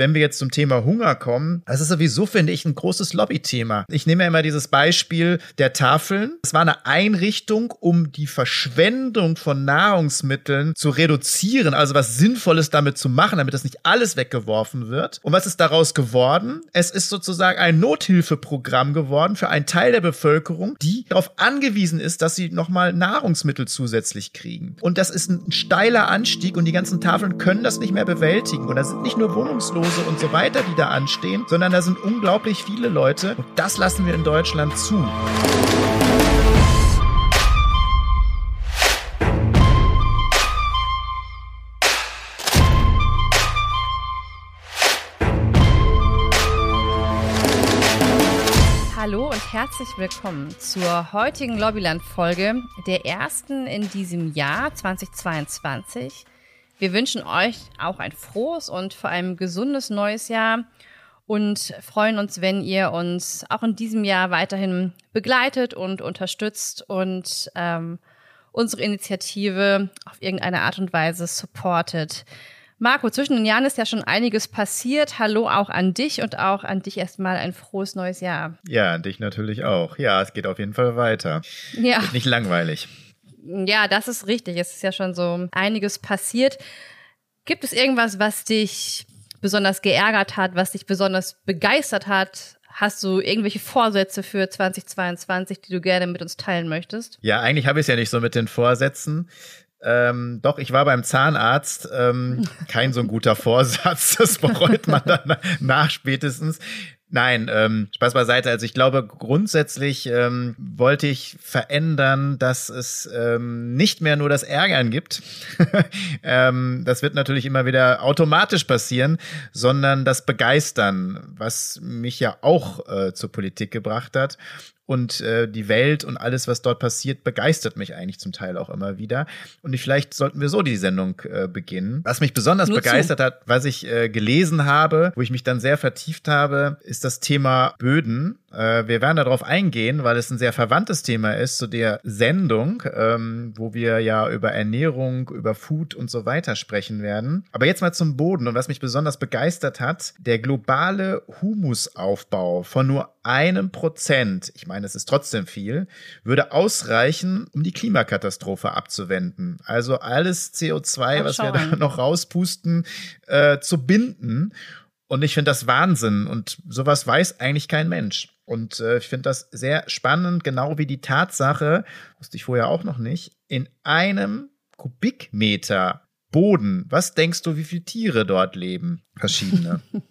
wenn wir jetzt zum Thema Hunger kommen, das ist sowieso, finde ich, ein großes Lobbythema. Ich nehme ja immer dieses Beispiel der Tafeln. Es war eine Einrichtung, um die Verschwendung von Nahrungsmitteln zu reduzieren, also was Sinnvolles damit zu machen, damit das nicht alles weggeworfen wird. Und was ist daraus geworden? Es ist sozusagen ein Nothilfeprogramm geworden für einen Teil der Bevölkerung, die darauf angewiesen ist, dass sie nochmal Nahrungsmittel zusätzlich kriegen. Und das ist ein steiler Anstieg und die ganzen Tafeln können das nicht mehr bewältigen. Und da sind nicht nur Wohnungslose und so weiter, die da anstehen, sondern da sind unglaublich viele Leute. Und das lassen wir in Deutschland zu. Hallo und herzlich willkommen zur heutigen Lobbyland-Folge, der ersten in diesem Jahr 2022. Wir wünschen euch auch ein frohes und vor allem gesundes neues Jahr und freuen uns, wenn ihr uns auch in diesem Jahr weiterhin begleitet und unterstützt und ähm, unsere Initiative auf irgendeine Art und Weise supportet. Marco, zwischen den Jahren ist ja schon einiges passiert. Hallo auch an dich und auch an dich erstmal ein frohes neues Jahr. Ja, an dich natürlich auch. Ja, es geht auf jeden Fall weiter. Ja. Wird nicht langweilig. Ja, das ist richtig. Es ist ja schon so einiges passiert. Gibt es irgendwas, was dich besonders geärgert hat, was dich besonders begeistert hat? Hast du irgendwelche Vorsätze für 2022, die du gerne mit uns teilen möchtest? Ja, eigentlich habe ich es ja nicht so mit den Vorsätzen. Ähm, doch, ich war beim Zahnarzt. Ähm, kein so ein guter Vorsatz. Das bereut man dann nach spätestens. Nein, ähm, Spaß beiseite. Also ich glaube, grundsätzlich ähm, wollte ich verändern, dass es ähm, nicht mehr nur das Ärgern gibt. ähm, das wird natürlich immer wieder automatisch passieren, sondern das Begeistern, was mich ja auch äh, zur Politik gebracht hat und äh, die Welt und alles, was dort passiert, begeistert mich eigentlich zum Teil auch immer wieder. Und ich, vielleicht sollten wir so die Sendung äh, beginnen. Was mich besonders Nur begeistert zu. hat, was ich äh, gelesen habe, wo ich mich dann sehr vertieft habe, ist das Thema Böden. Äh, wir werden darauf eingehen, weil es ein sehr verwandtes Thema ist zu der Sendung, ähm, wo wir ja über Ernährung, über Food und so weiter sprechen werden. Aber jetzt mal zum Boden und was mich besonders begeistert hat, der globale Humusaufbau von nur einem Prozent, ich meine, es ist trotzdem viel, würde ausreichen, um die Klimakatastrophe abzuwenden. Also alles CO2, Ach, was wir da noch rauspusten, äh, zu binden. Und ich finde das Wahnsinn. Und sowas weiß eigentlich kein Mensch. Und äh, ich finde das sehr spannend, genau wie die Tatsache, wusste ich vorher auch noch nicht, in einem Kubikmeter Boden, was denkst du, wie viele Tiere dort leben? Verschiedene.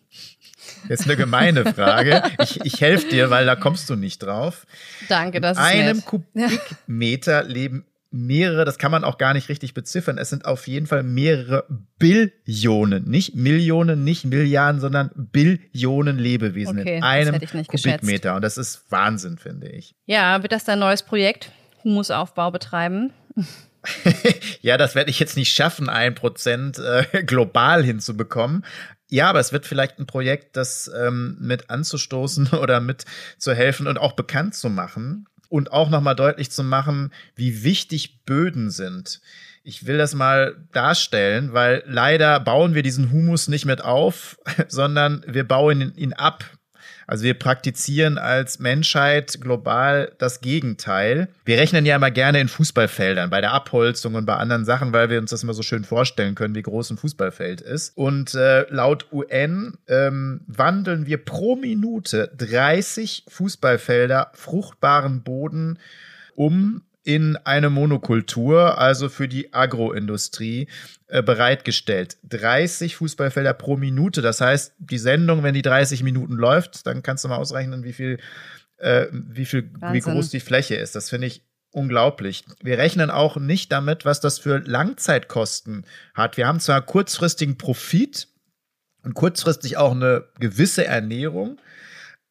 Jetzt eine gemeine Frage. Ich, ich helfe dir, weil da kommst du nicht drauf. Danke, das ist In einem nett. Kubikmeter leben mehrere, das kann man auch gar nicht richtig beziffern. Es sind auf jeden Fall mehrere Billionen, nicht Millionen, nicht Milliarden, sondern Billionen Lebewesen okay, in einem Kubikmeter. Geschätzt. Und das ist Wahnsinn, finde ich. Ja, wird das dein neues Projekt? Humusaufbau betreiben? ja, das werde ich jetzt nicht schaffen, ein Prozent äh, global hinzubekommen. Ja, aber es wird vielleicht ein Projekt, das ähm, mit anzustoßen oder mit zu helfen und auch bekannt zu machen und auch nochmal deutlich zu machen, wie wichtig Böden sind. Ich will das mal darstellen, weil leider bauen wir diesen Humus nicht mit auf, sondern wir bauen ihn ab also wir praktizieren als Menschheit global das Gegenteil. Wir rechnen ja immer gerne in Fußballfeldern, bei der Abholzung und bei anderen Sachen, weil wir uns das immer so schön vorstellen können, wie groß ein Fußballfeld ist. Und äh, laut UN ähm, wandeln wir pro Minute 30 Fußballfelder fruchtbaren Boden um in eine Monokultur, also für die Agroindustrie, äh, bereitgestellt. 30 Fußballfelder pro Minute. Das heißt, die Sendung, wenn die 30 Minuten läuft, dann kannst du mal ausrechnen, wie viel, äh, wie viel, wie groß die Fläche ist. Das finde ich unglaublich. Wir rechnen auch nicht damit, was das für Langzeitkosten hat. Wir haben zwar kurzfristigen Profit und kurzfristig auch eine gewisse Ernährung,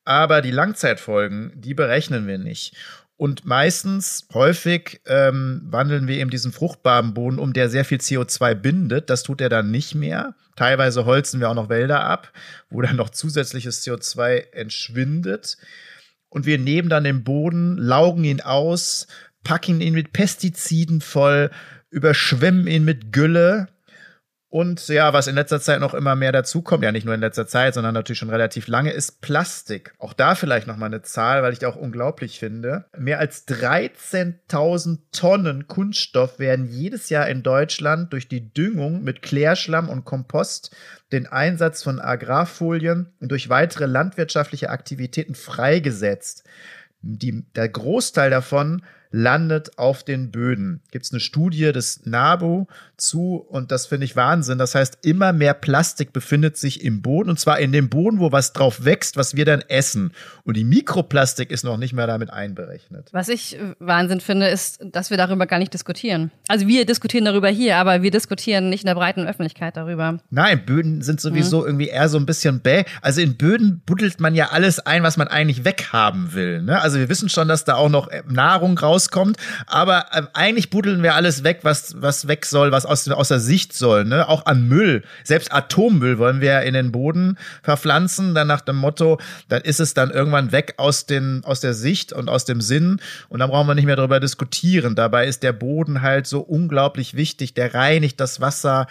aber die Langzeitfolgen, die berechnen wir nicht. Und meistens, häufig, ähm, wandeln wir eben diesen fruchtbaren Boden um, der sehr viel CO2 bindet. Das tut er dann nicht mehr. Teilweise holzen wir auch noch Wälder ab, wo dann noch zusätzliches CO2 entschwindet. Und wir nehmen dann den Boden, laugen ihn aus, packen ihn mit Pestiziden voll, überschwemmen ihn mit Gülle Und ja, was in letzter Zeit noch immer mehr dazukommt, ja nicht nur in letzter Zeit, sondern natürlich schon relativ lange, ist Plastik. Auch da vielleicht noch mal eine Zahl, weil ich die auch unglaublich finde. Mehr als 13.000 Tonnen Kunststoff werden jedes Jahr in Deutschland durch die Düngung mit Klärschlamm und Kompost, den Einsatz von Agrarfolien und durch weitere landwirtschaftliche Aktivitäten freigesetzt. Die, der Großteil davon landet auf den Böden. Gibt es eine Studie des NABU zu und das finde ich Wahnsinn. Das heißt, immer mehr Plastik befindet sich im Boden und zwar in dem Boden, wo was drauf wächst, was wir dann essen. Und die Mikroplastik ist noch nicht mehr damit einberechnet. Was ich äh, Wahnsinn finde, ist, dass wir darüber gar nicht diskutieren. Also wir diskutieren darüber hier, aber wir diskutieren nicht in der breiten Öffentlichkeit darüber. Nein, Böden sind sowieso mhm. irgendwie eher so ein bisschen bäh. Also in Böden buddelt man ja alles ein, was man eigentlich weghaben will. Ne? Also wir wissen schon, dass da auch noch Nahrung rauskommt, aber äh, eigentlich buddeln wir alles weg, was, was weg soll, was aus, aus der Sicht soll, ne? Auch an Müll. Selbst Atommüll wollen wir in den Boden verpflanzen, dann nach dem Motto, dann ist es dann irgendwann weg aus, den, aus der Sicht und aus dem Sinn und dann brauchen wir nicht mehr darüber diskutieren. Dabei ist der Boden halt so unglaublich wichtig, der reinigt das Wasser,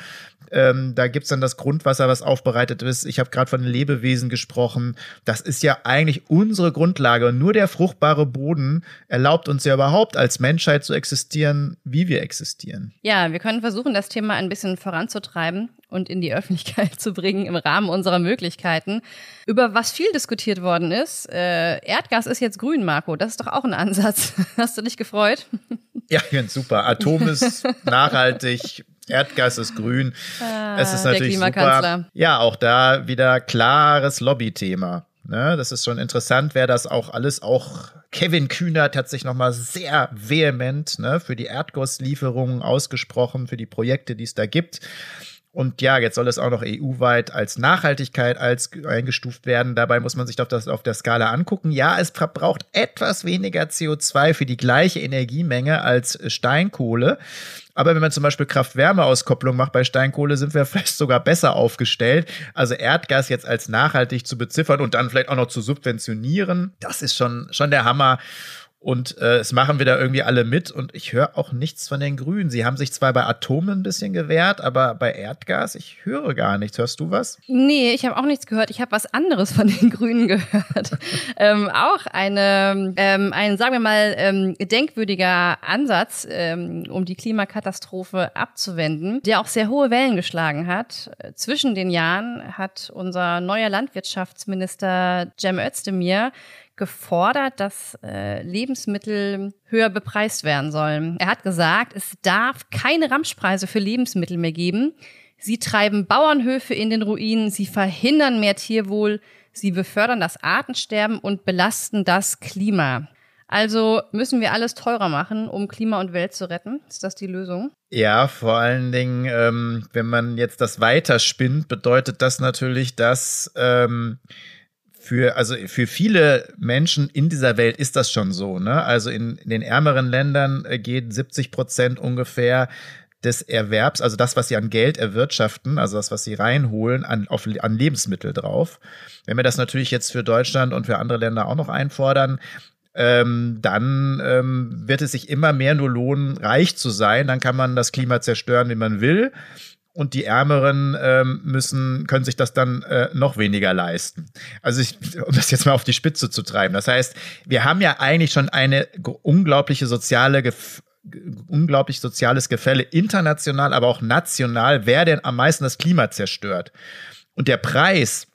ähm, da gibt's dann das Grundwasser, was aufbereitet ist. Ich habe gerade von den Lebewesen gesprochen. Das ist ja eigentlich unsere Grundlage. Und nur der fruchtbare Boden erlaubt uns ja überhaupt als Menschheit zu existieren, wie wir existieren. Ja, wir können versuchen, das Thema ein bisschen voranzutreiben und in die Öffentlichkeit zu bringen im Rahmen unserer Möglichkeiten. Über was viel diskutiert worden ist, äh, Erdgas ist jetzt grün, Marco. Das ist doch auch ein Ansatz. Hast du dich gefreut? Ja, ich finde super. Atom ist nachhaltig, Erdgas ist grün. Ah, es ist natürlich super. Ja, auch da wieder klares Lobbythema. Ne, das ist schon interessant, wer das auch alles auch Kevin Kühnert hat sich nochmal sehr vehement ne, für die Erdgasslieferungen ausgesprochen, für die Projekte, die es da gibt. Und ja, jetzt soll es auch noch EU-weit als Nachhaltigkeit als eingestuft werden. Dabei muss man sich doch das auf der Skala angucken. Ja, es verbraucht etwas weniger CO2 für die gleiche Energiemenge als Steinkohle. Aber wenn man zum Beispiel Kraft-Wärme-Auskopplung macht bei Steinkohle, sind wir vielleicht sogar besser aufgestellt. Also Erdgas jetzt als nachhaltig zu beziffern und dann vielleicht auch noch zu subventionieren, das ist schon, schon der Hammer. Und äh, es machen wieder irgendwie alle mit und ich höre auch nichts von den Grünen. Sie haben sich zwar bei Atomen ein bisschen gewehrt, aber bei Erdgas, ich höre gar nichts. Hörst du was? Nee, ich habe auch nichts gehört. Ich habe was anderes von den Grünen gehört. ähm, auch eine, ähm, ein, sagen wir mal, ähm, denkwürdiger Ansatz, ähm, um die Klimakatastrophe abzuwenden, der auch sehr hohe Wellen geschlagen hat. Zwischen den Jahren hat unser neuer Landwirtschaftsminister Cem Özdemir gefordert, dass äh, Lebensmittel höher bepreist werden sollen. Er hat gesagt, es darf keine Ramschpreise für Lebensmittel mehr geben. Sie treiben Bauernhöfe in den Ruinen, sie verhindern mehr Tierwohl, sie befördern das Artensterben und belasten das Klima. Also müssen wir alles teurer machen, um Klima und Welt zu retten? Ist das die Lösung? Ja, vor allen Dingen, ähm, wenn man jetzt das weiterspinnt, bedeutet das natürlich, dass ähm, für, also für viele Menschen in dieser Welt ist das schon so. Ne? Also in, in den ärmeren Ländern äh, geht 70 Prozent ungefähr des Erwerbs, also das, was sie an Geld erwirtschaften, also das, was sie reinholen, an, auf, an Lebensmittel drauf. Wenn wir das natürlich jetzt für Deutschland und für andere Länder auch noch einfordern, ähm, dann ähm, wird es sich immer mehr nur lohnen, reich zu sein. Dann kann man das Klima zerstören, wie man will und die Ärmeren ähm, müssen, können sich das dann äh, noch weniger leisten. Also ich, um das jetzt mal auf die Spitze zu treiben. Das heißt, wir haben ja eigentlich schon eine unglaubliche soziale Gef unglaublich soziales Gefälle international, aber auch national, wer denn am meisten das Klima zerstört. Und der Preis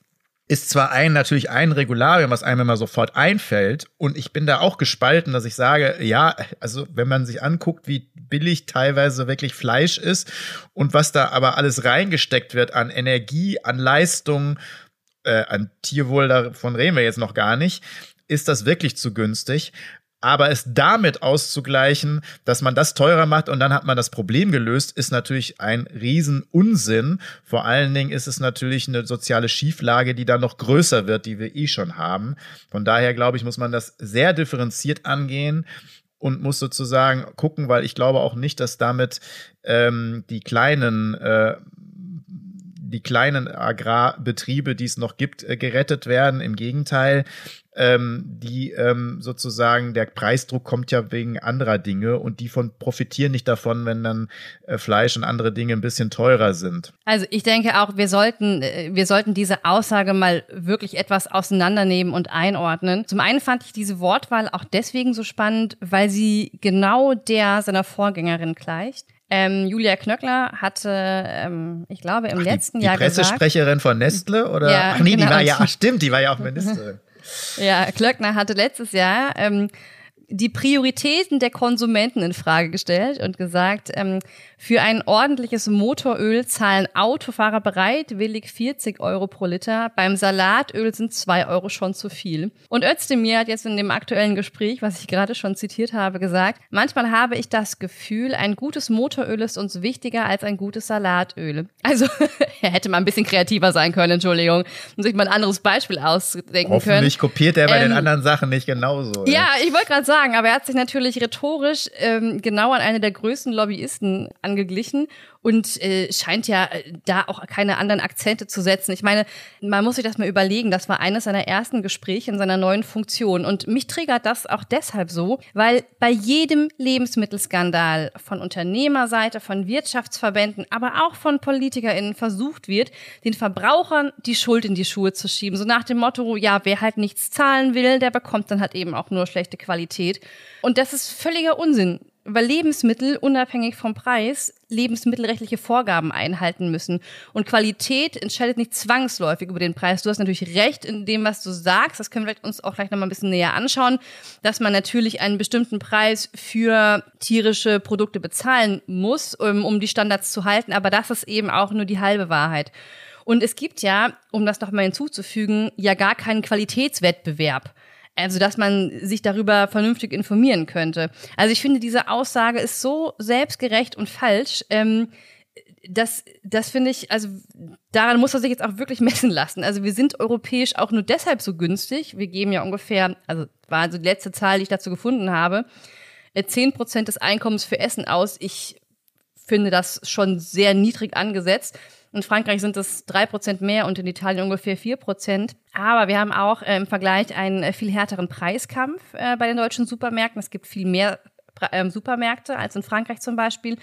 ist zwar ein natürlich ein Regularium, was einem immer sofort einfällt, und ich bin da auch gespalten, dass ich sage, ja, also wenn man sich anguckt, wie billig teilweise wirklich Fleisch ist und was da aber alles reingesteckt wird an Energie, an Leistung, äh, an Tierwohl, davon reden wir jetzt noch gar nicht, ist das wirklich zu günstig. Aber es damit auszugleichen, dass man das teurer macht und dann hat man das Problem gelöst, ist natürlich ein Riesenunsinn. Vor allen Dingen ist es natürlich eine soziale Schieflage, die dann noch größer wird, die wir eh schon haben. Von daher glaube ich, muss man das sehr differenziert angehen und muss sozusagen gucken, weil ich glaube auch nicht, dass damit ähm, die kleinen äh, die kleinen Agrarbetriebe, die es noch gibt, äh, gerettet werden. Im Gegenteil, ähm, die ähm, sozusagen, der Preisdruck kommt ja wegen anderer Dinge und die von profitieren nicht davon, wenn dann äh, Fleisch und andere Dinge ein bisschen teurer sind. Also ich denke auch, wir sollten, äh, wir sollten diese Aussage mal wirklich etwas auseinandernehmen und einordnen. Zum einen fand ich diese Wortwahl auch deswegen so spannend, weil sie genau der seiner Vorgängerin gleicht. Ähm, Julia Knöckler hatte, ähm, ich glaube, im Ach, letzten die, Jahr die Pressesprecherin gesagt, von Nestle oder? Ja, Ach nee, genau. die war ja, ach, stimmt, die war ja auch Ministerin. Ja, Klöckner hatte letztes Jahr ähm, die Prioritäten der Konsumenten in Frage gestellt und gesagt, ähm, für ein ordentliches Motoröl zahlen Autofahrer bereitwillig 40 Euro pro Liter. Beim Salatöl sind zwei Euro schon zu viel. Und Özdemir hat jetzt in dem aktuellen Gespräch, was ich gerade schon zitiert habe, gesagt, manchmal habe ich das Gefühl, ein gutes Motoröl ist uns wichtiger als ein gutes Salatöl. Also, er hätte mal ein bisschen kreativer sein können, Entschuldigung, und sich mal ein anderes Beispiel ausdenken können. Hoffentlich kopiert er bei den Ähm, anderen Sachen nicht genauso. Ja, ich wollte gerade sagen, aber er hat sich natürlich rhetorisch ähm, genau an eine der größten Lobbyisten angeglichen und äh, scheint ja äh, da auch keine anderen Akzente zu setzen. Ich meine, man muss sich das mal überlegen. Das war eines seiner ersten Gespräche in seiner neuen Funktion. Und mich triggert das auch deshalb so, weil bei jedem Lebensmittelskandal von Unternehmerseite, von Wirtschaftsverbänden, aber auch von PolitikerInnen versucht wird, den Verbrauchern die Schuld in die Schuhe zu schieben. So nach dem Motto, ja, wer halt nichts zahlen will, der bekommt dann halt eben auch nur schlechte Qualität. Und das ist völliger Unsinn weil Lebensmittel unabhängig vom Preis lebensmittelrechtliche Vorgaben einhalten müssen. Und Qualität entscheidet nicht zwangsläufig über den Preis. Du hast natürlich recht in dem, was du sagst. Das können wir uns auch gleich nochmal ein bisschen näher anschauen, dass man natürlich einen bestimmten Preis für tierische Produkte bezahlen muss, um, um die Standards zu halten. Aber das ist eben auch nur die halbe Wahrheit. Und es gibt ja, um das nochmal hinzuzufügen, ja gar keinen Qualitätswettbewerb. Also, dass man sich darüber vernünftig informieren könnte. Also, ich finde, diese Aussage ist so selbstgerecht und falsch. Ähm, das, das finde ich, also daran muss er sich jetzt auch wirklich messen lassen. Also wir sind europäisch auch nur deshalb so günstig. Wir geben ja ungefähr, also war also die letzte Zahl, die ich dazu gefunden habe, äh, 10 Prozent des Einkommens für Essen aus. Ich finde das schon sehr niedrig angesetzt. In Frankreich sind es drei Prozent mehr und in Italien ungefähr vier Prozent. Aber wir haben auch äh, im Vergleich einen äh, viel härteren Preiskampf äh, bei den deutschen Supermärkten. Es gibt viel mehr ähm, Supermärkte als in Frankreich zum Beispiel.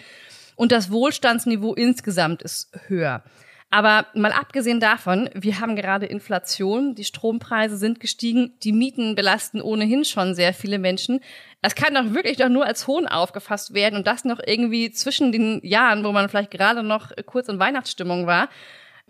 Und das Wohlstandsniveau insgesamt ist höher. Aber mal abgesehen davon, wir haben gerade Inflation, die Strompreise sind gestiegen, die Mieten belasten ohnehin schon sehr viele Menschen. Das kann doch wirklich doch nur als Hohn aufgefasst werden und das noch irgendwie zwischen den Jahren, wo man vielleicht gerade noch kurz in Weihnachtsstimmung war.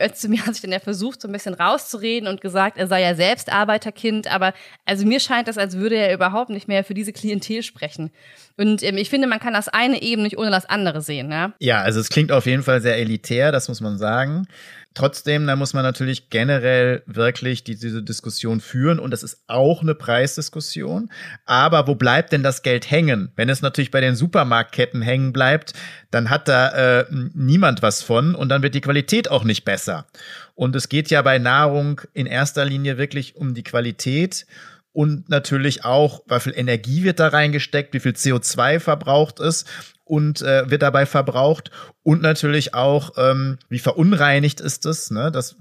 Özdemir hat sich dann ja versucht, so ein bisschen rauszureden und gesagt, er sei ja selbst Arbeiterkind, aber also mir scheint das, als würde er überhaupt nicht mehr für diese Klientel sprechen. Und ähm, ich finde, man kann das eine eben nicht ohne das andere sehen, ja. Ja, also es klingt auf jeden Fall sehr elitär, das muss man sagen. Trotzdem, da muss man natürlich generell wirklich die, diese Diskussion führen und das ist auch eine Preisdiskussion. Aber wo bleibt denn das Geld hängen? Wenn es natürlich bei den Supermarktketten hängen bleibt, dann hat da äh, niemand was von und dann wird die Qualität auch nicht besser. Und es geht ja bei Nahrung in erster Linie wirklich um die Qualität und natürlich auch, wie viel Energie wird da reingesteckt, wie viel CO2 verbraucht ist und äh, wird dabei verbraucht und natürlich auch, ähm, wie verunreinigt ist es, ne? Das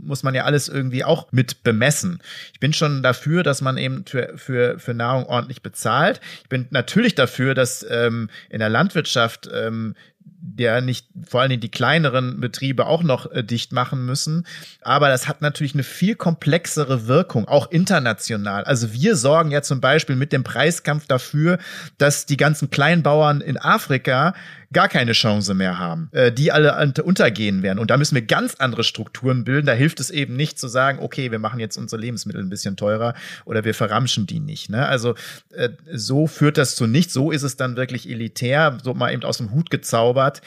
muss man ja alles irgendwie auch mit bemessen. Ich bin schon dafür, dass man eben für, für, für Nahrung ordentlich bezahlt. Ich bin natürlich dafür, dass ähm, in der Landwirtschaft ähm, der nicht vor allen Dingen die kleineren Betriebe auch noch äh, dicht machen müssen. Aber das hat natürlich eine viel komplexere Wirkung, auch international. Also wir sorgen ja zum Beispiel mit dem Preiskampf dafür, dass die ganzen Kleinbauern in Afrika gar keine Chance mehr haben, äh, die alle unter- untergehen werden. Und da müssen wir ganz andere Strukturen bilden. Da hilft es eben nicht zu sagen, okay, wir machen jetzt unsere Lebensmittel ein bisschen teurer oder wir verramschen die nicht. Ne? Also äh, so führt das zu nichts. So ist es dann wirklich elitär, so mal eben aus dem Hut gezaubert.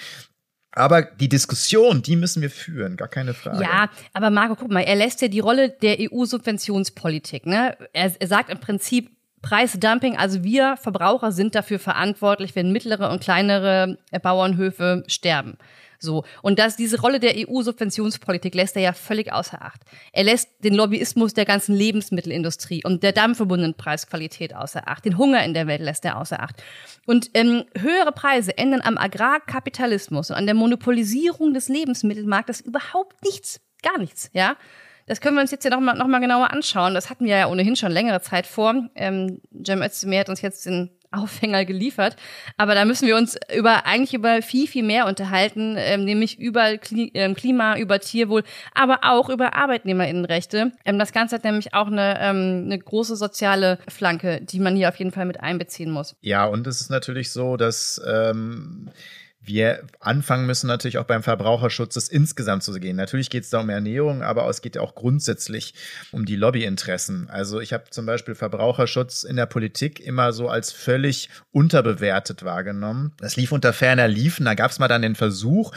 Aber die Diskussion, die müssen wir führen, gar keine Frage. Ja, aber Marco, guck mal, er lässt ja die Rolle der EU-Subventionspolitik. Ne? Er, er sagt im Prinzip Preisdumping, also wir Verbraucher sind dafür verantwortlich, wenn mittlere und kleinere äh, Bauernhöfe sterben. So. Und das, diese Rolle der EU-Subventionspolitik lässt er ja völlig außer Acht. Er lässt den Lobbyismus der ganzen Lebensmittelindustrie und der damit verbundenen Preisqualität außer Acht. Den Hunger in der Welt lässt er außer Acht. Und ähm, höhere Preise ändern am Agrarkapitalismus und an der Monopolisierung des Lebensmittelmarktes überhaupt nichts. Gar nichts, ja. Das können wir uns jetzt ja noch mal, noch mal genauer anschauen. Das hatten wir ja ohnehin schon längere Zeit vor. Ähm, Cem Özdemir hat uns jetzt den Aufhänger geliefert. Aber da müssen wir uns über eigentlich über viel, viel mehr unterhalten, ähm, nämlich über ähm, Klima, über Tierwohl, aber auch über Arbeitnehmerinnenrechte. Ähm, das Ganze hat nämlich auch eine, ähm, eine große soziale Flanke, die man hier auf jeden Fall mit einbeziehen muss. Ja, und es ist natürlich so, dass ähm wir anfangen müssen natürlich auch beim Verbraucherschutz das insgesamt zu gehen. Natürlich geht es da um Ernährung, aber es geht ja auch grundsätzlich um die Lobbyinteressen. Also ich habe zum Beispiel Verbraucherschutz in der Politik immer so als völlig unterbewertet wahrgenommen. Das lief unter ferner Liefen. Da gab es mal dann den Versuch,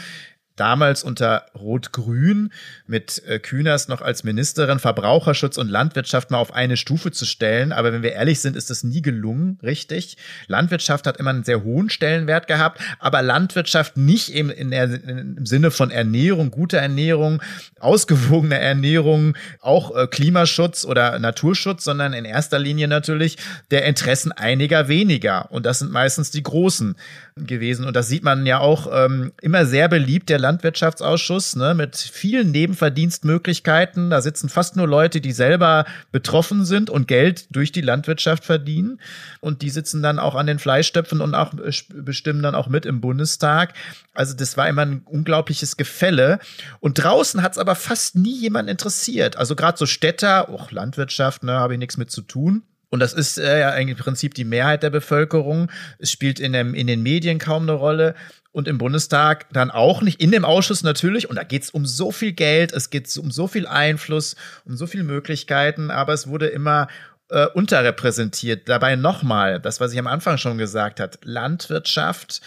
damals unter Rot-Grün mit äh, Kühners noch als Ministerin Verbraucherschutz und Landwirtschaft mal auf eine Stufe zu stellen. Aber wenn wir ehrlich sind, ist das nie gelungen, richtig. Landwirtschaft hat immer einen sehr hohen Stellenwert gehabt, aber Landwirtschaft nicht eben in der, im Sinne von Ernährung, guter Ernährung, ausgewogener Ernährung, auch äh, Klimaschutz oder Naturschutz, sondern in erster Linie natürlich der Interessen einiger weniger. Und das sind meistens die großen gewesen. Und das sieht man ja auch ähm, immer sehr beliebt, der Landwirtschaftsausschuss, ne, mit vielen Nebenverdienstmöglichkeiten. Da sitzen fast nur Leute, die selber betroffen sind und Geld durch die Landwirtschaft verdienen. Und die sitzen dann auch an den Fleischstöpfen und auch bestimmen dann auch mit im Bundestag. Also das war immer ein unglaubliches Gefälle. Und draußen hat es aber fast nie jemand interessiert. Also gerade so Städter, auch Landwirtschaft, ne, habe ich nichts mit zu tun. Und das ist äh, ja im Prinzip die Mehrheit der Bevölkerung. Es spielt in, dem, in den Medien kaum eine Rolle und im Bundestag dann auch nicht, in dem Ausschuss natürlich. Und da geht es um so viel Geld, es geht um so viel Einfluss, um so viele Möglichkeiten, aber es wurde immer äh, unterrepräsentiert. Dabei nochmal, das, was ich am Anfang schon gesagt hat, Landwirtschaft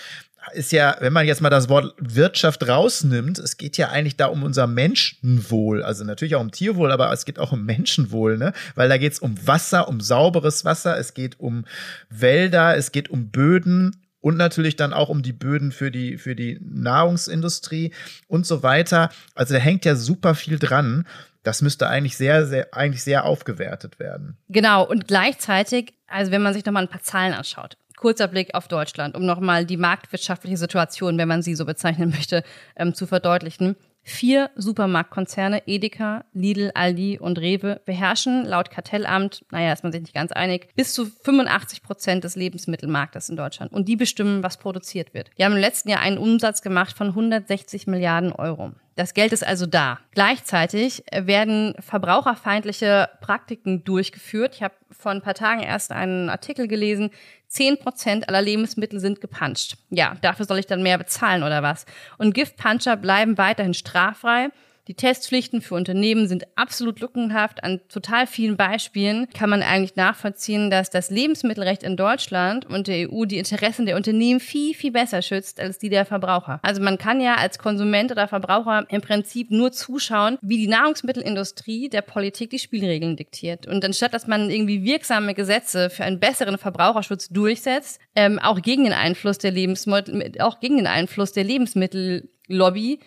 ist ja, wenn man jetzt mal das Wort Wirtschaft rausnimmt, es geht ja eigentlich da um unser Menschenwohl, also natürlich auch um Tierwohl, aber es geht auch um Menschenwohl, ne? Weil da geht es um Wasser, um sauberes Wasser, es geht um Wälder, es geht um Böden und natürlich dann auch um die Böden für die, für die Nahrungsindustrie und so weiter. Also da hängt ja super viel dran. Das müsste eigentlich sehr, sehr, eigentlich sehr aufgewertet werden. Genau. Und gleichzeitig, also wenn man sich nochmal ein paar Zahlen anschaut. Kurzer Blick auf Deutschland, um nochmal die marktwirtschaftliche Situation, wenn man sie so bezeichnen möchte, ähm, zu verdeutlichen. Vier Supermarktkonzerne, Edeka, Lidl, Aldi und Rewe, beherrschen laut Kartellamt, naja, ist man sich nicht ganz einig, bis zu 85 Prozent des Lebensmittelmarktes in Deutschland. Und die bestimmen, was produziert wird. Die haben im letzten Jahr einen Umsatz gemacht von 160 Milliarden Euro. Das Geld ist also da. Gleichzeitig werden verbraucherfeindliche Praktiken durchgeführt. Ich habe vor ein paar Tagen erst einen Artikel gelesen. Zehn Prozent aller Lebensmittel sind gepuncht. Ja, dafür soll ich dann mehr bezahlen oder was? Und Giftpuncher bleiben weiterhin straffrei. Die Testpflichten für Unternehmen sind absolut lückenhaft. An total vielen Beispielen kann man eigentlich nachvollziehen, dass das Lebensmittelrecht in Deutschland und der EU die Interessen der Unternehmen viel, viel besser schützt als die der Verbraucher. Also man kann ja als Konsument oder Verbraucher im Prinzip nur zuschauen, wie die Nahrungsmittelindustrie der Politik die Spielregeln diktiert. Und anstatt dass man irgendwie wirksame Gesetze für einen besseren Verbraucherschutz durchsetzt, ähm, auch gegen den Einfluss der Lebensmittel, auch gegen den Einfluss der Lebensmittel Lobby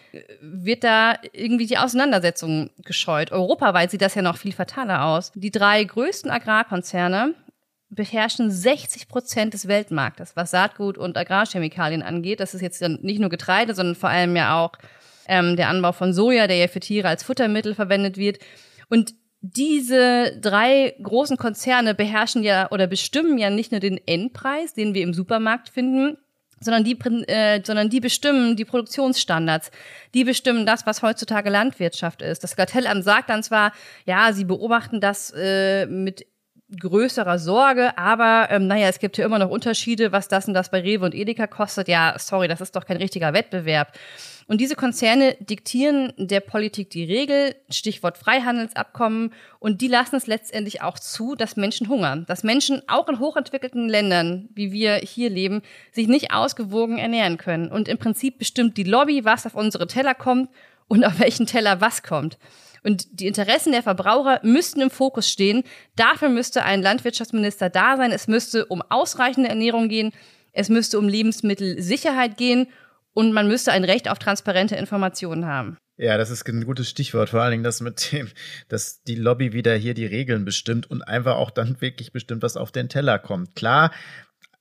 wird da irgendwie die Auseinandersetzung gescheut. Europaweit sieht das ja noch viel fataler aus. Die drei größten Agrarkonzerne beherrschen 60 Prozent des Weltmarktes, was Saatgut und Agrarchemikalien angeht. Das ist jetzt nicht nur Getreide, sondern vor allem ja auch ähm, der Anbau von Soja, der ja für Tiere als Futtermittel verwendet wird. Und diese drei großen Konzerne beherrschen ja oder bestimmen ja nicht nur den Endpreis, den wir im Supermarkt finden, sondern die, äh, sondern die bestimmen die Produktionsstandards. Die bestimmen das, was heutzutage Landwirtschaft ist. Das Kartellamt sagt dann zwar, ja, sie beobachten das äh, mit größerer Sorge, aber ähm, naja, es gibt ja immer noch Unterschiede, was das und das bei Rewe und Edeka kostet. Ja, sorry, das ist doch kein richtiger Wettbewerb. Und diese Konzerne diktieren der Politik die Regel, Stichwort Freihandelsabkommen, und die lassen es letztendlich auch zu, dass Menschen hungern, dass Menschen auch in hochentwickelten Ländern, wie wir hier leben, sich nicht ausgewogen ernähren können. Und im Prinzip bestimmt die Lobby, was auf unsere Teller kommt und auf welchen Teller was kommt. Und die Interessen der Verbraucher müssten im Fokus stehen. Dafür müsste ein Landwirtschaftsminister da sein. Es müsste um ausreichende Ernährung gehen. Es müsste um Lebensmittelsicherheit gehen Und man müsste ein Recht auf transparente Informationen haben. Ja, das ist ein gutes Stichwort. Vor allen Dingen das mit dem, dass die Lobby wieder hier die Regeln bestimmt und einfach auch dann wirklich bestimmt, was auf den Teller kommt. Klar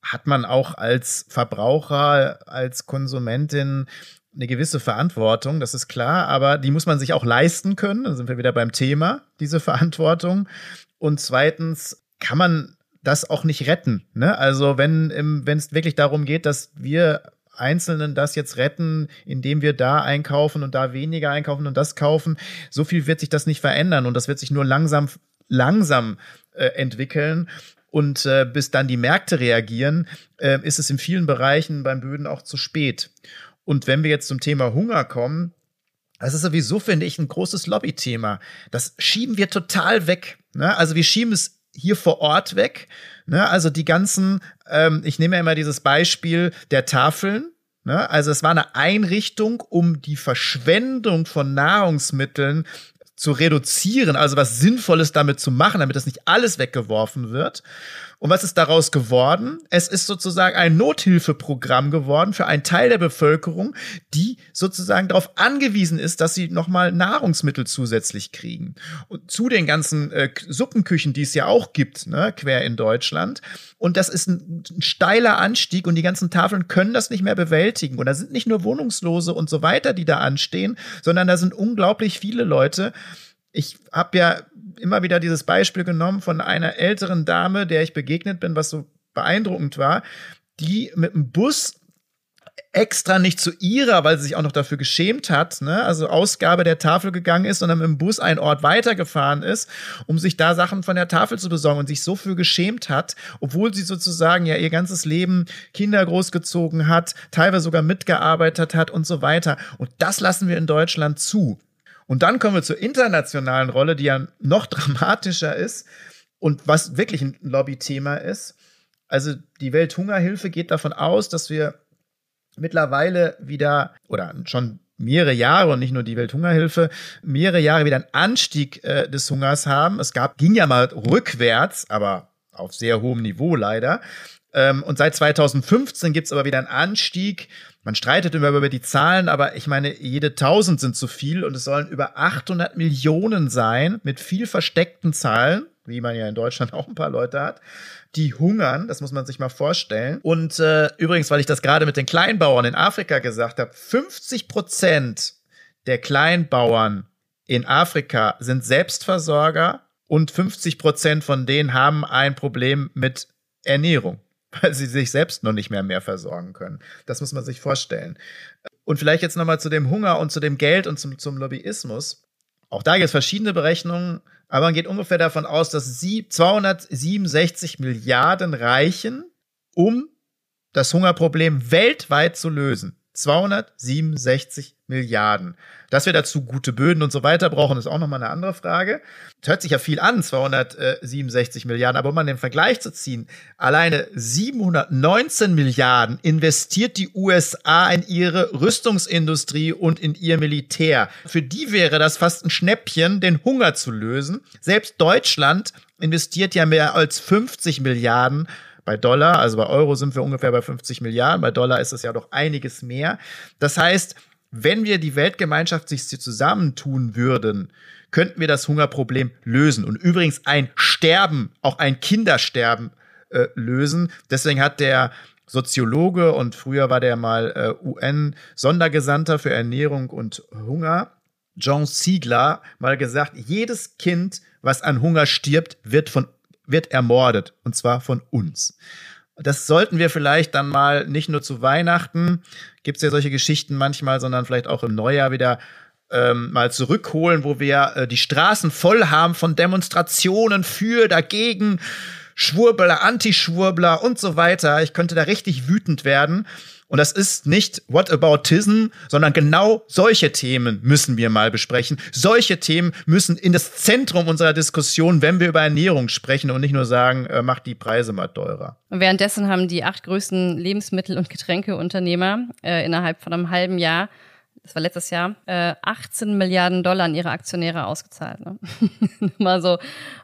hat man auch als Verbraucher, als Konsumentin eine gewisse Verantwortung, das ist klar, aber die muss man sich auch leisten können. Da sind wir wieder beim Thema, diese Verantwortung. Und zweitens kann man das auch nicht retten. Ne? Also wenn es wirklich darum geht, dass wir Einzelnen das jetzt retten, indem wir da einkaufen und da weniger einkaufen und das kaufen, so viel wird sich das nicht verändern und das wird sich nur langsam langsam äh, entwickeln. Und äh, bis dann die Märkte reagieren, äh, ist es in vielen Bereichen beim Böden auch zu spät. Und wenn wir jetzt zum Thema Hunger kommen, das ist sowieso, finde ich, ein großes Lobbythema. Das schieben wir total weg. Ne? Also wir schieben es hier vor Ort weg. Ne? Also die ganzen, ähm, ich nehme ja immer dieses Beispiel der Tafeln. Ne? Also es war eine Einrichtung, um die Verschwendung von Nahrungsmitteln zu reduzieren, also was Sinnvolles damit zu machen, damit das nicht alles weggeworfen wird. Und was ist daraus geworden? Es ist sozusagen ein Nothilfeprogramm geworden für einen Teil der Bevölkerung, die sozusagen darauf angewiesen ist, dass sie nochmal Nahrungsmittel zusätzlich kriegen. Und zu den ganzen äh, Suppenküchen, die es ja auch gibt, ne, quer in Deutschland. Und das ist ein, ein steiler Anstieg und die ganzen Tafeln können das nicht mehr bewältigen. Und da sind nicht nur Wohnungslose und so weiter, die da anstehen, sondern da sind unglaublich viele Leute, ich habe ja immer wieder dieses Beispiel genommen von einer älteren Dame, der ich begegnet bin, was so beeindruckend war, die mit dem Bus extra nicht zu ihrer, weil sie sich auch noch dafür geschämt hat, ne, also Ausgabe der Tafel gegangen ist, sondern mit dem Bus einen Ort weitergefahren ist, um sich da Sachen von der Tafel zu besorgen und sich so für geschämt hat, obwohl sie sozusagen ja ihr ganzes Leben Kinder großgezogen hat, teilweise sogar mitgearbeitet hat und so weiter. Und das lassen wir in Deutschland zu. Und dann kommen wir zur internationalen Rolle, die ja noch dramatischer ist und was wirklich ein Lobbythema ist. Also die Welthungerhilfe geht davon aus, dass wir mittlerweile wieder oder schon mehrere Jahre und nicht nur die Welthungerhilfe, mehrere Jahre wieder einen Anstieg äh, des Hungers haben. Es gab, ging ja mal rückwärts, aber auf sehr hohem Niveau leider. Ähm, und seit 2015 gibt es aber wieder einen Anstieg man streitet immer über die Zahlen, aber ich meine, jede 1000 sind zu viel und es sollen über 800 Millionen sein mit viel versteckten Zahlen, wie man ja in Deutschland auch ein paar Leute hat, die hungern. Das muss man sich mal vorstellen. Und äh, übrigens, weil ich das gerade mit den Kleinbauern in Afrika gesagt habe, 50 Prozent der Kleinbauern in Afrika sind Selbstversorger und 50 Prozent von denen haben ein Problem mit Ernährung weil sie sich selbst noch nicht mehr mehr versorgen können. Das muss man sich vorstellen. Und vielleicht jetzt nochmal zu dem Hunger und zu dem Geld und zum, zum Lobbyismus. Auch da gibt es verschiedene Berechnungen, aber man geht ungefähr davon aus, dass sie 267 Milliarden reichen, um das Hungerproblem weltweit zu lösen. 267 Milliarden. Dass wir dazu gute Böden und so weiter brauchen, ist auch nochmal eine andere Frage. Das hört sich ja viel an, 267 Milliarden, aber um mal den Vergleich zu ziehen, alleine 719 Milliarden investiert die USA in ihre Rüstungsindustrie und in ihr Militär. Für die wäre das fast ein Schnäppchen, den Hunger zu lösen. Selbst Deutschland investiert ja mehr als 50 Milliarden bei Dollar, also bei Euro sind wir ungefähr bei 50 Milliarden, bei Dollar ist es ja doch einiges mehr. Das heißt, wenn wir die Weltgemeinschaft sich zusammentun würden, könnten wir das Hungerproblem lösen. Und übrigens ein Sterben, auch ein Kindersterben äh, lösen. Deswegen hat der Soziologe und früher war der mal äh, UN-Sondergesandter für Ernährung und Hunger, John Siegler, mal gesagt, jedes Kind, was an Hunger stirbt, wird von wird ermordet. Und zwar von uns. Das sollten wir vielleicht dann mal nicht nur zu Weihnachten, gibt es ja solche Geschichten manchmal, sondern vielleicht auch im Neujahr wieder ähm, mal zurückholen, wo wir äh, die Straßen voll haben von Demonstrationen für, dagegen, Schwurbler, Antischwurbler und so weiter. Ich könnte da richtig wütend werden. Und das ist nicht Whataboutism, sondern genau solche Themen müssen wir mal besprechen. Solche Themen müssen in das Zentrum unserer Diskussion, wenn wir über Ernährung sprechen und nicht nur sagen, äh, macht die Preise mal teurer. Und währenddessen haben die acht größten Lebensmittel- und Getränkeunternehmer äh, innerhalb von einem halben Jahr das war letztes Jahr, äh, 18 Milliarden Dollar an ihre Aktionäre ausgezahlt. Ne? mal so,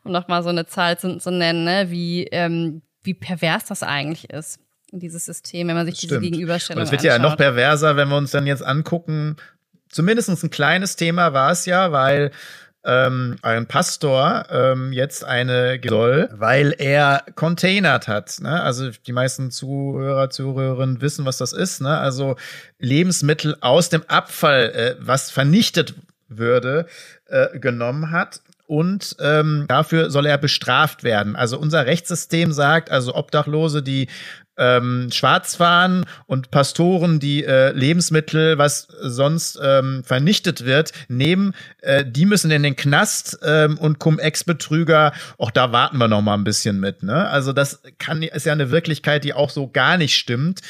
um nochmal so eine Zahl zu, zu nennen, ne? wie, ähm, wie pervers das eigentlich ist. Dieses System, wenn man sich das diese stimmt. Gegenüberstellung Und es wird anschaut. ja noch perverser, wenn wir uns dann jetzt angucken, zumindest ein kleines Thema war es ja, weil ähm, ein Pastor ähm, jetzt eine soll, weil er containert hat. Ne? Also die meisten Zuhörer, Zuhörerinnen wissen, was das ist. Ne? Also Lebensmittel aus dem Abfall, äh, was vernichtet würde, äh, genommen hat und ähm, dafür soll er bestraft werden. Also unser Rechtssystem sagt, also Obdachlose, die ähm, schwarz fahren und Pastoren, die äh, Lebensmittel, was sonst ähm, vernichtet wird, nehmen, äh, die müssen in den Knast ähm, und Cum-Ex-Betrüger, auch da warten wir noch mal ein bisschen mit. Ne? Also das kann ist ja eine Wirklichkeit, die auch so gar nicht stimmt.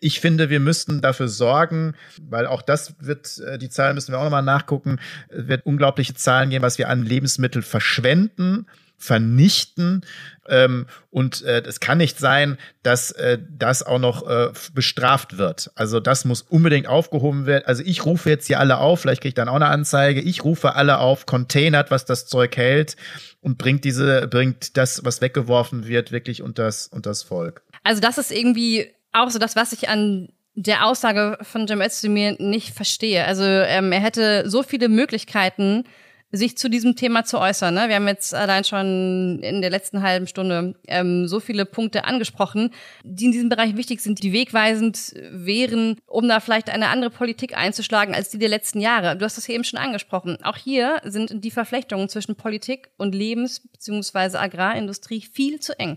Ich finde, wir müssten dafür sorgen, weil auch das wird, äh, die Zahlen müssen wir auch nochmal nachgucken, wird unglaubliche Zahlen geben, was wir an Lebensmittel verschwenden, vernichten. Ähm, und äh, es kann nicht sein, dass äh, das auch noch äh, bestraft wird. Also das muss unbedingt aufgehoben werden. Also ich rufe jetzt hier alle auf, vielleicht kriege ich dann auch eine Anzeige. Ich rufe alle auf, containert, was das Zeug hält und bringt diese, bringt das, was weggeworfen wird, wirklich unters, unters Volk. Also das ist irgendwie auch so das, was ich an der Aussage von Jim Özdemir nicht verstehe. Also ähm, er hätte so viele Möglichkeiten, sich zu diesem Thema zu äußern. Ne? Wir haben jetzt allein schon in der letzten halben Stunde ähm, so viele Punkte angesprochen, die in diesem Bereich wichtig sind, die wegweisend wären, um da vielleicht eine andere Politik einzuschlagen als die der letzten Jahre. Du hast das hier eben schon angesprochen. Auch hier sind die Verflechtungen zwischen Politik und Lebens- bzw. Agrarindustrie viel zu eng.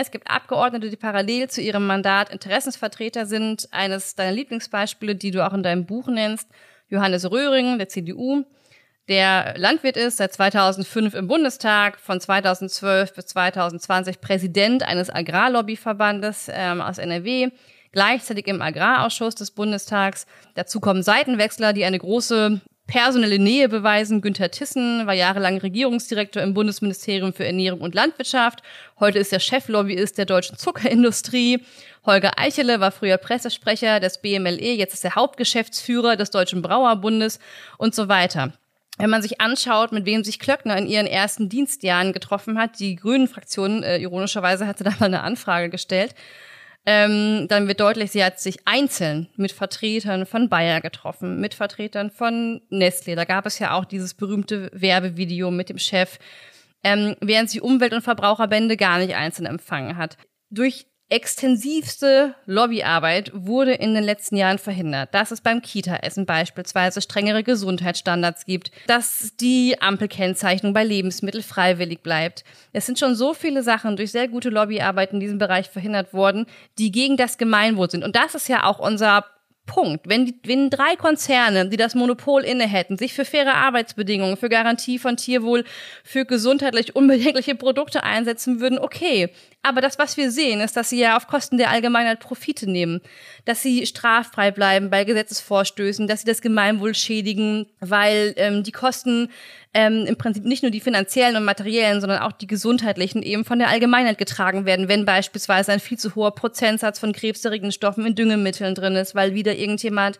Es gibt Abgeordnete, die parallel zu ihrem Mandat Interessensvertreter sind. Eines deiner Lieblingsbeispiele, die du auch in deinem Buch nennst, Johannes Röhring, der CDU, der Landwirt ist, seit 2005 im Bundestag, von 2012 bis 2020 Präsident eines Agrarlobbyverbandes ähm, aus NRW, gleichzeitig im Agrarausschuss des Bundestags. Dazu kommen Seitenwechsler, die eine große personelle Nähe beweisen. Günther Tissen war jahrelang Regierungsdirektor im Bundesministerium für Ernährung und Landwirtschaft. Heute ist er Cheflobbyist der deutschen Zuckerindustrie. Holger Eichele war früher Pressesprecher des BMLE, jetzt ist er Hauptgeschäftsführer des Deutschen Brauerbundes und so weiter. Wenn man sich anschaut, mit wem sich Klöckner in ihren ersten Dienstjahren getroffen hat, die Grünen-Fraktion, äh, ironischerweise hatte da mal eine Anfrage gestellt, ähm, dann wird deutlich, sie hat sich einzeln mit Vertretern von Bayer getroffen, mit Vertretern von Nestle. Da gab es ja auch dieses berühmte Werbevideo mit dem Chef, ähm, während sie Umwelt- und Verbraucherbände gar nicht einzeln empfangen hat. Durch extensivste Lobbyarbeit wurde in den letzten Jahren verhindert. Dass es beim Kita-Essen beispielsweise strengere Gesundheitsstandards gibt, dass die Ampelkennzeichnung bei Lebensmitteln freiwillig bleibt. Es sind schon so viele Sachen durch sehr gute Lobbyarbeit in diesem Bereich verhindert worden, die gegen das Gemeinwohl sind. Und das ist ja auch unser Punkt. Wenn, die, wenn drei Konzerne, die das Monopol inne hätten, sich für faire Arbeitsbedingungen, für Garantie von Tierwohl, für gesundheitlich unbedenkliche Produkte einsetzen würden, okay. Aber das, was wir sehen, ist, dass sie ja auf Kosten der Allgemeinheit Profite nehmen, dass sie straffrei bleiben bei Gesetzesvorstößen, dass sie das Gemeinwohl schädigen, weil ähm, die Kosten ähm, im Prinzip nicht nur die finanziellen und materiellen, sondern auch die gesundheitlichen eben von der Allgemeinheit getragen werden, wenn beispielsweise ein viel zu hoher Prozentsatz von krebserregenden Stoffen in Düngemitteln drin ist, weil wieder irgendjemand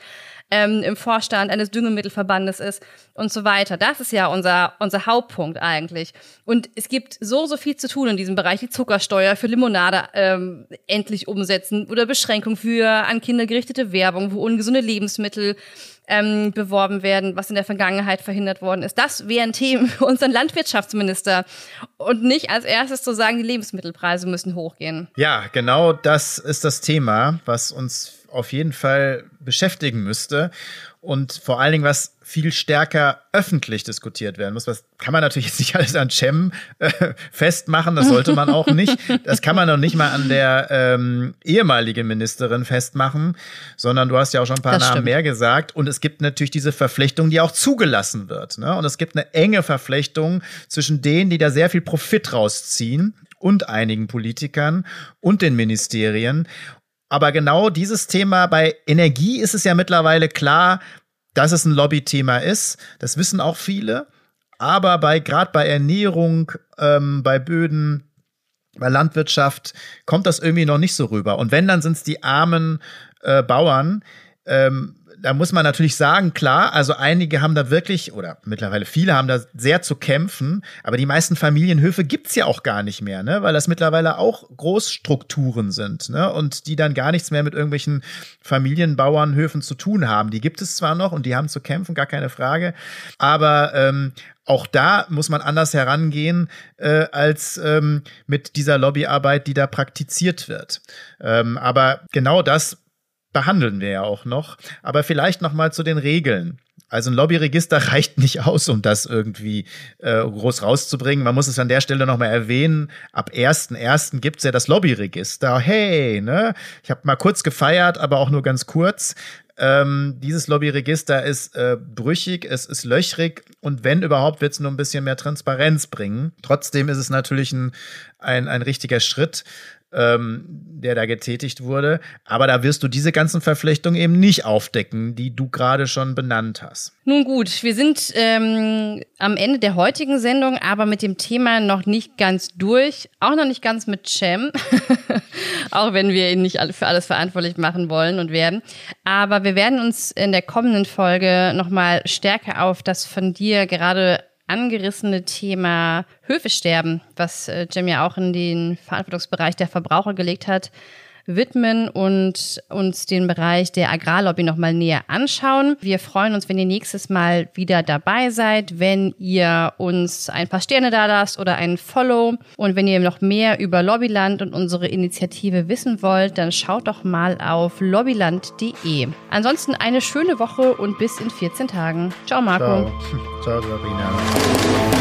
ähm, im Vorstand eines Düngemittelverbandes ist und so weiter. Das ist ja unser, unser Hauptpunkt eigentlich. Und es gibt so, so viel zu tun in diesem Bereich. Die Zuckersteuer für Limonade ähm, endlich umsetzen oder Beschränkung für an Kinder gerichtete Werbung, wo ungesunde Lebensmittel ähm, beworben werden, was in der Vergangenheit verhindert worden ist. Das wären Themen für unseren Landwirtschaftsminister und nicht als erstes zu sagen, die Lebensmittelpreise müssen hochgehen. Ja, genau das ist das Thema, was uns auf jeden Fall beschäftigen müsste und vor allen Dingen, was viel stärker öffentlich diskutiert werden muss. Was kann man natürlich jetzt nicht alles an Cem äh, festmachen, das sollte man auch nicht. Das kann man noch nicht mal an der ähm, ehemaligen Ministerin festmachen, sondern du hast ja auch schon ein paar das Namen stimmt. mehr gesagt. Und es gibt natürlich diese Verflechtung, die auch zugelassen wird. Ne? Und es gibt eine enge Verflechtung zwischen denen, die da sehr viel Profit rausziehen und einigen Politikern und den Ministerien. Aber genau dieses Thema bei Energie ist es ja mittlerweile klar, dass es ein Lobbythema ist. Das wissen auch viele. Aber bei gerade bei Ernährung, ähm, bei Böden, bei Landwirtschaft kommt das irgendwie noch nicht so rüber. Und wenn, dann sind es die armen äh, Bauern. Ähm, da muss man natürlich sagen, klar, also einige haben da wirklich, oder mittlerweile viele haben da sehr zu kämpfen, aber die meisten Familienhöfe gibt's ja auch gar nicht mehr, ne? weil das mittlerweile auch Großstrukturen sind ne? und die dann gar nichts mehr mit irgendwelchen Familienbauernhöfen zu tun haben. Die gibt es zwar noch und die haben zu kämpfen, gar keine Frage, aber ähm, auch da muss man anders herangehen äh, als ähm, mit dieser Lobbyarbeit, die da praktiziert wird. Ähm, aber genau das behandeln wir ja auch noch. Aber vielleicht noch mal zu den Regeln. Also ein Lobbyregister reicht nicht aus, um das irgendwie äh, groß rauszubringen. Man muss es an der Stelle nochmal erwähnen. Ab 1.1. gibt's ja das Lobbyregister. Hey, ne? Ich habe mal kurz gefeiert, aber auch nur ganz kurz. Ähm, dieses Lobbyregister ist äh, brüchig, es ist löchrig und wenn überhaupt, wird es nur ein bisschen mehr Transparenz bringen. Trotzdem ist es natürlich ein, ein, ein richtiger Schritt ähm, der da getätigt wurde. Aber da wirst du diese ganzen Verflechtungen eben nicht aufdecken, die du gerade schon benannt hast. Nun gut, wir sind ähm, am Ende der heutigen Sendung, aber mit dem Thema noch nicht ganz durch. Auch noch nicht ganz mit Cem. auch wenn wir ihn nicht für alles verantwortlich machen wollen und werden. Aber wir werden uns in der kommenden Folge nochmal stärker auf das von dir gerade angerissene Thema Höfesterben, was äh, Jim ja auch in den Verantwortungsbereich der Verbraucher gelegt hat, widmen und uns den Bereich der Agrarlobby nochmal näher anschauen. Wir freuen uns, wenn ihr nächstes Mal wieder dabei seid, wenn ihr uns ein paar Sterne da lasst oder einen Follow. Und wenn ihr noch mehr über Lobbyland und unsere Initiative wissen wollt, dann schaut doch mal auf lobbyland.de. Ansonsten eine schöne Woche und bis in 14 Tagen. Ciao, Marco. Ciao, Ciao Sabrina.